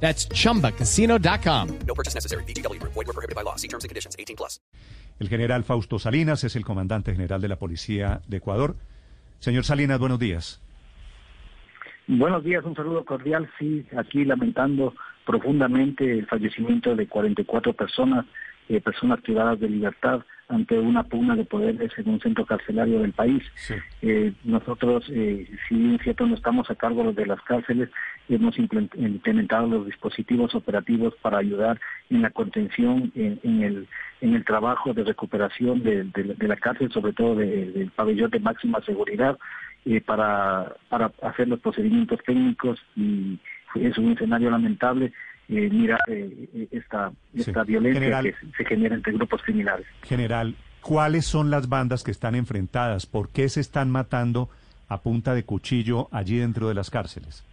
That's chumbacasino.com. No purchase necessary. BGW. Void were prohibited by law. See terms and conditions. 18 plus. El general Fausto Salinas es el comandante general de la Policía de Ecuador. Señor Salinas, buenos días. Buenos días, un saludo cordial. Sí, aquí lamentando profundamente el fallecimiento de 44 personas, eh, personas privadas de libertad ante una pugna de poderes en un centro carcelario del país. Eh, nosotros, eh, si bien cierto no estamos a cargo de las cárceles, hemos implementado los dispositivos operativos para ayudar en la contención, en, en el en el trabajo de recuperación de, de, de la cárcel, sobre todo de, del pabellón de máxima seguridad, eh, para, para hacer los procedimientos técnicos y es un escenario lamentable eh, mira eh, esta, esta Sí. violencia General. que se- se genera entre grupos criminales. General, ¿cuáles son las bandas que están enfrentadas? ¿Por qué se están matando a punta de cuchillo allí dentro de las cárceles?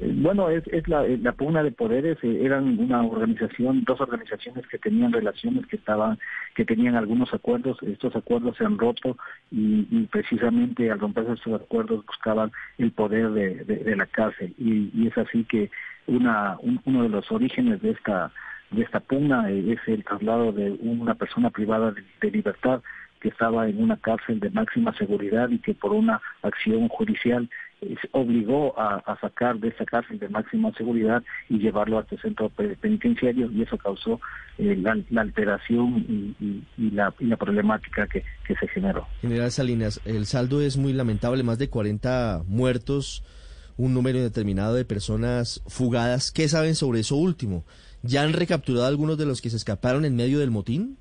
Eh, Bueno, es, es la, eh, la pugna de poderes, eh, eran una organización, dos organizaciones que tenían relaciones, que estaban, que tenían algunos acuerdos, estos acuerdos se han roto y, y precisamente al romperse estos acuerdos buscaban el poder de, de- de la cárcel y, y es así que una, un- uno de los orígenes de esta de esta pugna eh, es el traslado de una persona privada de, de libertad que estaba en una cárcel de máxima seguridad y que por una acción judicial eh, obligó a, sacar de esa cárcel de máxima seguridad y llevarlo a este centro pe- penitenciario y eso causó eh, la, la alteración y, y- y la, y la problemática que, que se generó. General Salinas, el saldo es muy lamentable, más de 40 muertos, un número indeterminado de personas fugadas. ¿Qué saben sobre eso último? ¿Ya han recapturado a algunos de los que se escaparon en medio del motín?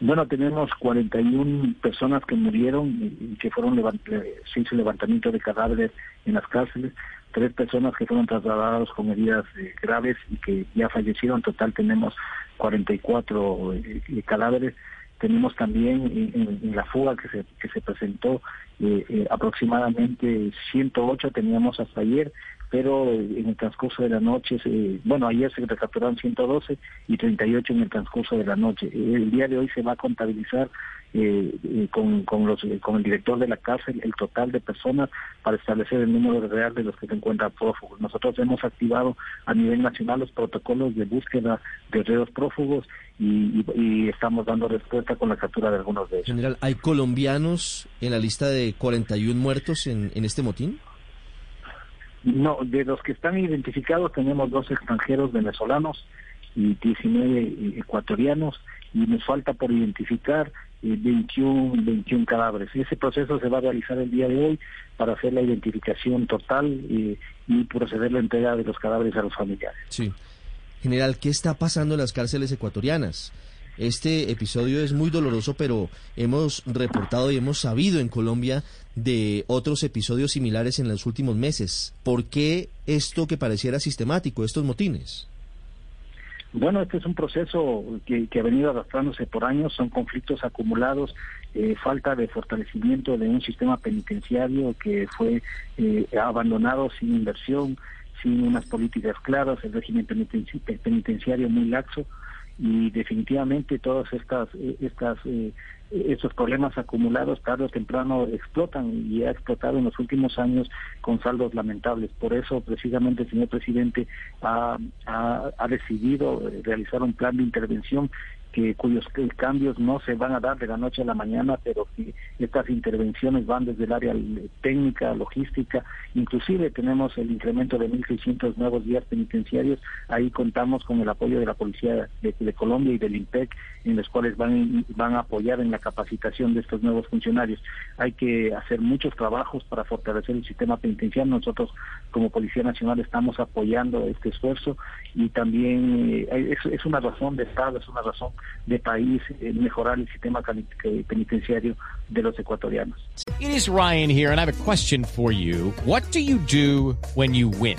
Bueno, tenemos 41 personas que murieron y, que fueron eh, se hizo levantamiento de cadáveres en las cárceles, tres personas que fueron trasladadas con heridas eh, graves y que ya fallecieron. En total tenemos 44 eh, eh, cadáveres. Tenemos también en, la fuga que se, que se presentó eh, eh, aproximadamente 108 teníamos hasta ayer, pero en el transcurso de la noche, bueno, ayer se recapturaron 112 y 38 en el transcurso de la noche. El día de hoy se va a contabilizar eh, con, con, los, con el director de la cárcel el total de personas para establecer el número real de los que se encuentran prófugos. Nosotros hemos activado a nivel nacional los protocolos de búsqueda de reos prófugos y, y- y estamos dando respuesta con la captura de algunos de ellos. General, ¿hay colombianos en la lista de 41 muertos en, en este motín? No, de los que están identificados tenemos dos extranjeros venezolanos y 19 ecuatorianos y nos falta por identificar 21, 21 cadáveres. Ese proceso se va a realizar el día de hoy para hacer la identificación total y proceder la entrega de los cadáveres a los familiares. Sí. General, ¿qué está pasando en las cárceles ecuatorianas? Este episodio es muy doloroso, pero hemos reportado y hemos sabido en Colombia de otros episodios similares en los últimos meses. ¿Por qué esto que pareciera sistemático, estos motines? Bueno, este es un proceso que, que ha venido arrastrándose por años, son conflictos acumulados, eh, falta de fortalecimiento de un sistema penitenciario que fue eh, abandonado sin inversión, sin unas políticas claras, el régimen penitenci- penitenciario muy laxo y definitivamente todas estas eh, estas eh, estos problemas acumulados tarde o temprano explotan y ha explotado en los últimos años con saldos lamentables. Por eso precisamente el señor presidente ha, ha, ha decidido realizar un plan de intervención que cuyos que cambios no se van a dar de la noche a la mañana, pero que estas intervenciones van desde el área eh, técnica, logística, inclusive tenemos el incremento de 1.600 nuevos días penitenciarios, ahí contamos con el apoyo de la Policía de, de Colombia y del IMPEC, en los cuales van, van a apoyar en la capacitación de estos nuevos funcionarios. Hay que hacer muchos trabajos para fortalecer el sistema penitenciario, nosotros como Policía Nacional estamos apoyando este esfuerzo y también eh, es, es una razón de Estado, es una razón de país eh, mejorar el sistema penitenciario de los ecuatorianos. It is Ryan here, and I have a question for you. What do you do when you win?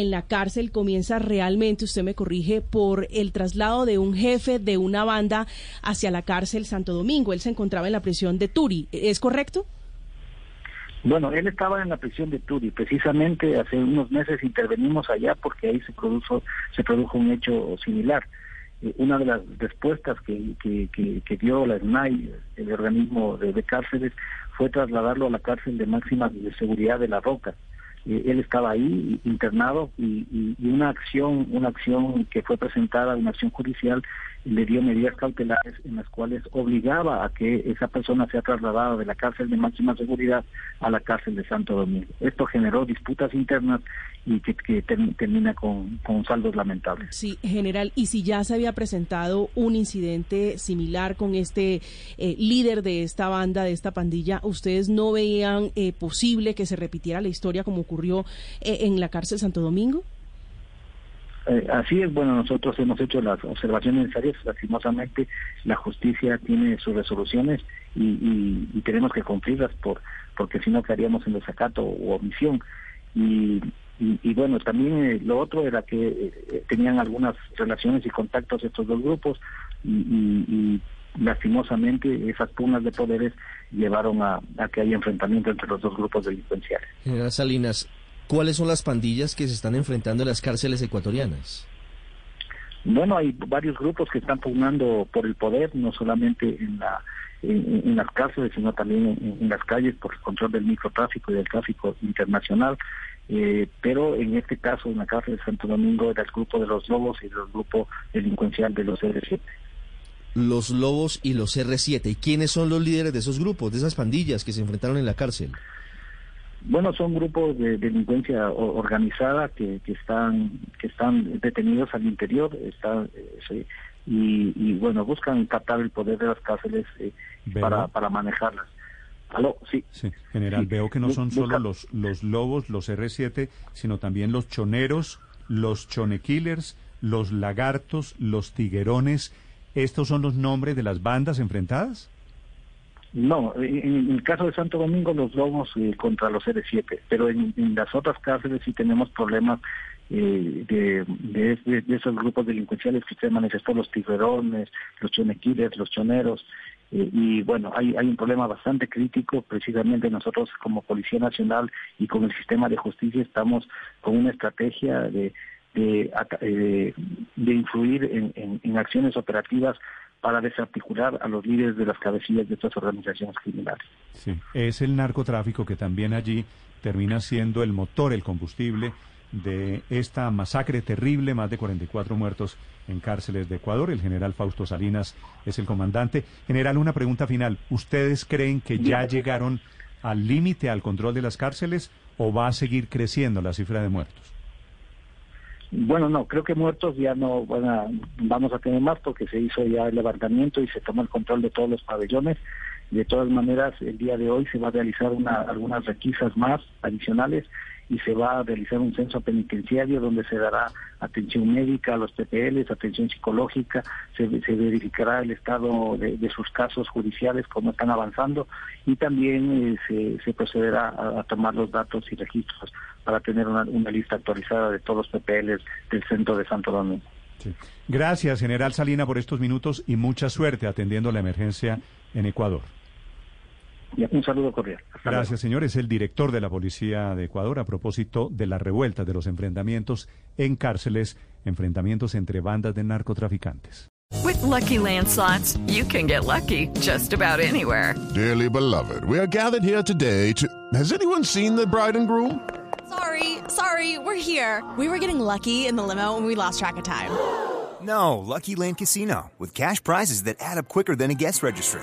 en la cárcel comienza realmente usted me corrige, por el traslado de un jefe de una banda hacia la cárcel Santo Domingo. Él se encontraba en la prisión de Turi, ¿es correcto? Bueno, él estaba en la prisión de Turi. Precisamente hace unos meses intervenimos allá porque ahí se produjo, se produjo un hecho similar. Eh, una de las respuestas que, que, dio la SNAI, el organismo de, cárceles, fue trasladarlo a la cárcel de máxima seguridad de La Roca. Eh, él estaba ahí internado y, una acción una acción que fue presentada una acción judicial le dio medidas cautelares en las cuales obligaba a que esa persona sea trasladada de la cárcel de máxima seguridad a la cárcel de Santo Domingo. Esto generó disputas internas y que, termina con, saldos lamentables. Sí, general, y si ya se había presentado un incidente similar con este eh, líder de esta banda, de esta pandilla, ¿ustedes no veían eh, posible que se repitiera la historia como ocurrió eh, en la cárcel Santo Domingo? Eh, así es, bueno, nosotros hemos hecho las observaciones necesarias, lastimosamente la justicia tiene sus resoluciones y, tenemos que cumplirlas por porque si no quedaríamos en desacato o omisión. Y, y, bueno, también eh, lo otro era que tenían algunas relaciones y contactos estos dos grupos y, lastimosamente esas pugnas de poderes llevaron a, a que haya enfrentamiento entre los dos grupos delincuenciales. General Salinas, ¿Cuáles son las pandillas que se están enfrentando en las cárceles ecuatorianas? Bueno, hay varios grupos que están pugnando por el poder, no solamente en, la, en, las cárceles, sino también en, las calles por el control del microtráfico y del tráfico internacional. Eh, pero en este caso, en la cárcel de Santo Domingo, era el grupo de los lobos y el grupo delincuencial de los R7. Los lobos y los R7. ¿Y quiénes son los líderes de esos grupos, de esas pandillas que se enfrentaron en la cárcel? Bueno, son grupos de delincuencia organizada que, que están que están detenidos al interior, están eh, y, bueno buscan captar el poder de las cárceles eh, para, para manejarlas. ¿Aló? Sí. sí. General, veo que no son solo los los lobos, los R7, sino también los choneros, los chonequillers, los lagartos, los tiguerones. ¿Estos son los nombres de las bandas enfrentadas? No, en, el caso de Santo Domingo los lobos eh, contra los R7, pero en, las otras cárceles sí tenemos problemas eh, de, de, esos grupos delincuenciales que usted manifestó, los tiburones, los chonequiles, los choneros, eh, y bueno, hay, hay un problema bastante crítico, precisamente nosotros como Policía Nacional y con el sistema de justicia estamos con una estrategia de, de, de, influir en, en acciones operativas para desarticular a los líderes de las cabecillas de estas organizaciones criminales. Sí, es el narcotráfico que también allí termina siendo el motor, el combustible de esta masacre terrible, más de 44 muertos en cárceles de Ecuador. El general Fausto Salinas es el comandante. General, una pregunta final. ¿Ustedes creen que ya llegaron al límite, al control de las cárceles, o va a seguir creciendo la cifra de muertos? Bueno, no, creo que muertos ya no vamos a tener más porque se hizo ya el levantamiento y se toma el control de todos los pabellones. De todas maneras, el día de hoy se va a realizar una, algunas requisas más adicionales y se va a realizar un censo penitenciario donde se dará atención médica a los PPLs, atención psicológica, se, verificará el estado de, sus casos judiciales, cómo están avanzando y también eh, se, procederá a, tomar los datos y registros para tener una, lista actualizada de todos los PPLs del centro de Santo Domingo. Gracias, general Salina, por estos minutos y mucha suerte atendiendo la emergencia en Ecuador un saludo cordial. Gracias, señor. Es el director de la Policía de Ecuador a propósito de la revuelta de los enfrentamientos en cárceles, enfrentamientos entre bandas de narcotraficantes. With lucky landslots, you can get lucky just about anywhere. Dearly beloved, we are gathered here today to. Has anyone seen the bride and groom? Sorry, sorry, we're here. We were getting lucky in the limo and we lost track of time. No, Lucky Land Casino, with cash prizes that add up quicker than a guest registry